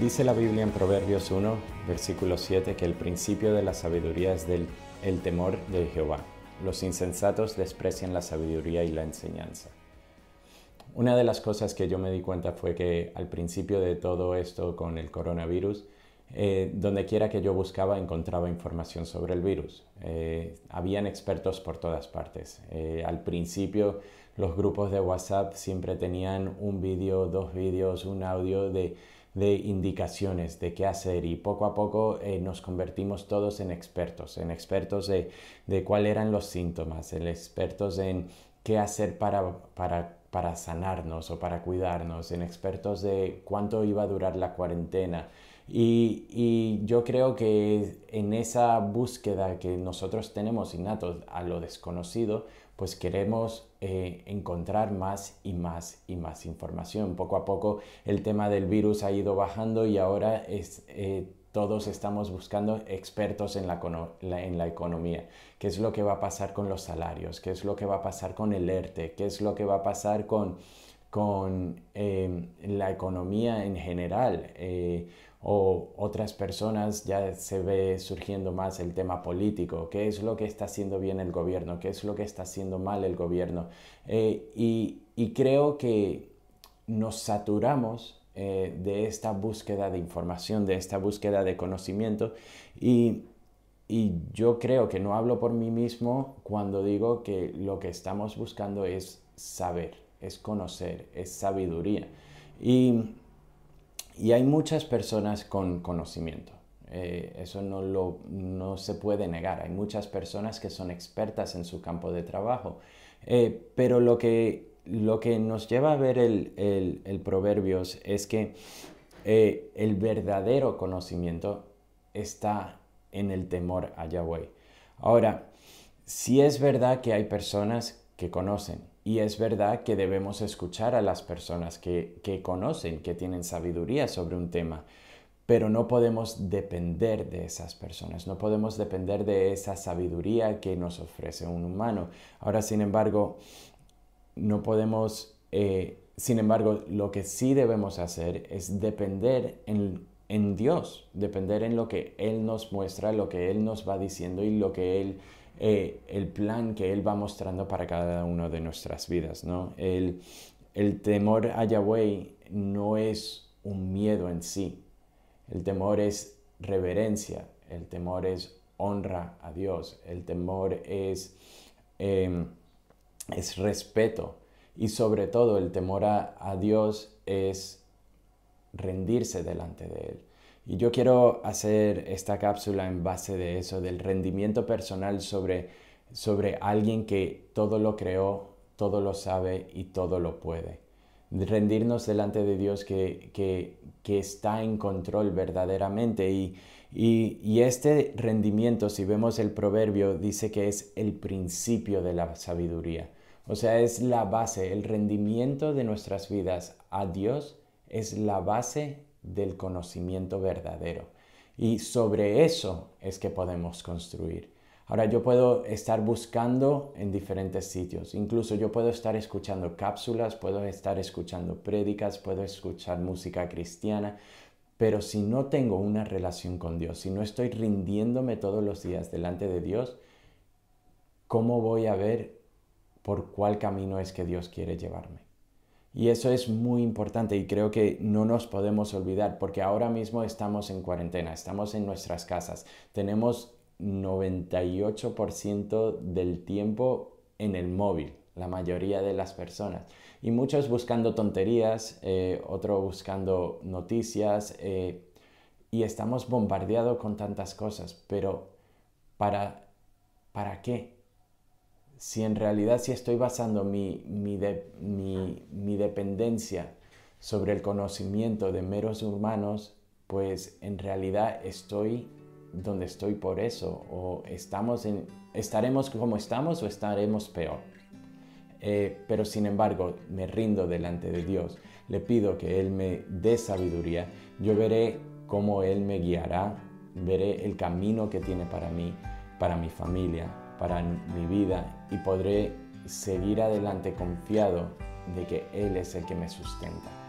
Dice la Biblia en Proverbios 1, versículo 7, que el principio de la sabiduría es del, el temor de Jehová. Los insensatos desprecian la sabiduría y la enseñanza. Una de las cosas que yo me di cuenta fue que al principio de todo esto con el coronavirus, eh, donde quiera que yo buscaba encontraba información sobre el virus. Eh, habían expertos por todas partes. Eh, al principio los grupos de WhatsApp siempre tenían un vídeo, dos vídeos, un audio de de indicaciones de qué hacer y poco a poco eh, nos convertimos todos en expertos, en expertos de, de cuáles eran los síntomas, en expertos en qué hacer para, para, para sanarnos o para cuidarnos, en expertos de cuánto iba a durar la cuarentena. Y, y, yo creo que en esa búsqueda que nosotros tenemos innatos a lo desconocido, pues queremos eh, encontrar más y más y más información. Poco a poco el tema del virus ha ido bajando y ahora eh, todos estamos buscando expertos en la, en la, economía. ¿Qué es lo que va a pasar con los salarios? ¿Qué es lo que va a pasar con el ERTE? ¿Qué es lo que va a pasar con, con eh, la economía en general? o otras personas ya se ve surgiendo más el tema político, qué es lo que está haciendo bien el gobierno, qué es lo que está haciendo mal el gobierno. Eh, y, creo que nos saturamos eh, de esta búsqueda de información, de esta búsqueda de conocimiento y, y yo creo que no hablo por mí mismo cuando digo que lo que estamos buscando es saber, es conocer, es sabiduría. Y y hay muchas personas con conocimiento. Eh, eso no, lo, no se puede negar. Hay muchas personas que son expertas en su campo de trabajo. Eh, pero lo que, lo que nos lleva a ver el, el, Proverbios es que eh, el verdadero conocimiento está en el temor a Yahweh. Ahora, si es verdad que hay personas que conocen, y es verdad que debemos escuchar a las personas que, conocen, que tienen sabiduría sobre un tema, pero no podemos depender de esas personas, no podemos depender de esa sabiduría que nos ofrece un humano. Ahora, sin embargo, no podemos, eh, sin embargo, lo que sí debemos hacer es depender en, en Dios, depender en lo que Él nos muestra, lo que Él nos va diciendo y lo que Él eh, el plan que Él va mostrando para cada una de nuestras vidas. ¿no? El, el temor a Yahweh no es un miedo en sí, el temor es reverencia, el temor es honra a Dios, el temor es, em, es respeto y sobre todo el temor a, a Dios es rendirse delante de Él. Y yo quiero hacer esta cápsula en base de eso, del rendimiento personal sobre, sobre alguien que todo lo creó, todo lo sabe y todo lo puede. Rendirnos delante de Dios que, que, que está en control verdaderamente. Y, y, y, este rendimiento, si vemos el proverbio, dice que es el principio de la sabiduría. O sea, es la base, el rendimiento de nuestras vidas a Dios es la base del conocimiento verdadero. Y sobre eso es que podemos construir. Ahora yo puedo estar buscando en diferentes sitios, incluso yo puedo estar escuchando cápsulas, puedo estar escuchando prédicas, puedo escuchar música cristiana, pero si no tengo una relación con Dios, si no estoy rindiéndome todos los días delante de Dios, ¿cómo voy a ver por cuál camino es que Dios quiere llevarme? Y eso es muy importante y creo que no nos podemos olvidar porque ahora mismo estamos en cuarentena, estamos en nuestras casas, tenemos 98% del tiempo en el móvil, la mayoría de las personas. Y muchos buscando tonterías, eh, otros buscando noticias eh, y estamos bombardeados con tantas cosas, pero ¿para, ¿para qué? Si en realidad si estoy basando mi, dependencia sobre el conocimiento de meros humanos, pues en realidad estoy donde estoy por eso, o estamos estaremos como estamos o estaremos peor. Eh, pero sin embargo, me rindo delante de Dios, le pido que Él me dé sabiduría, yo veré cómo Él me guiará, veré el camino que tiene para mí, para mi familia, para mi vida y podré seguir adelante confiado de que Él es el que me sustenta.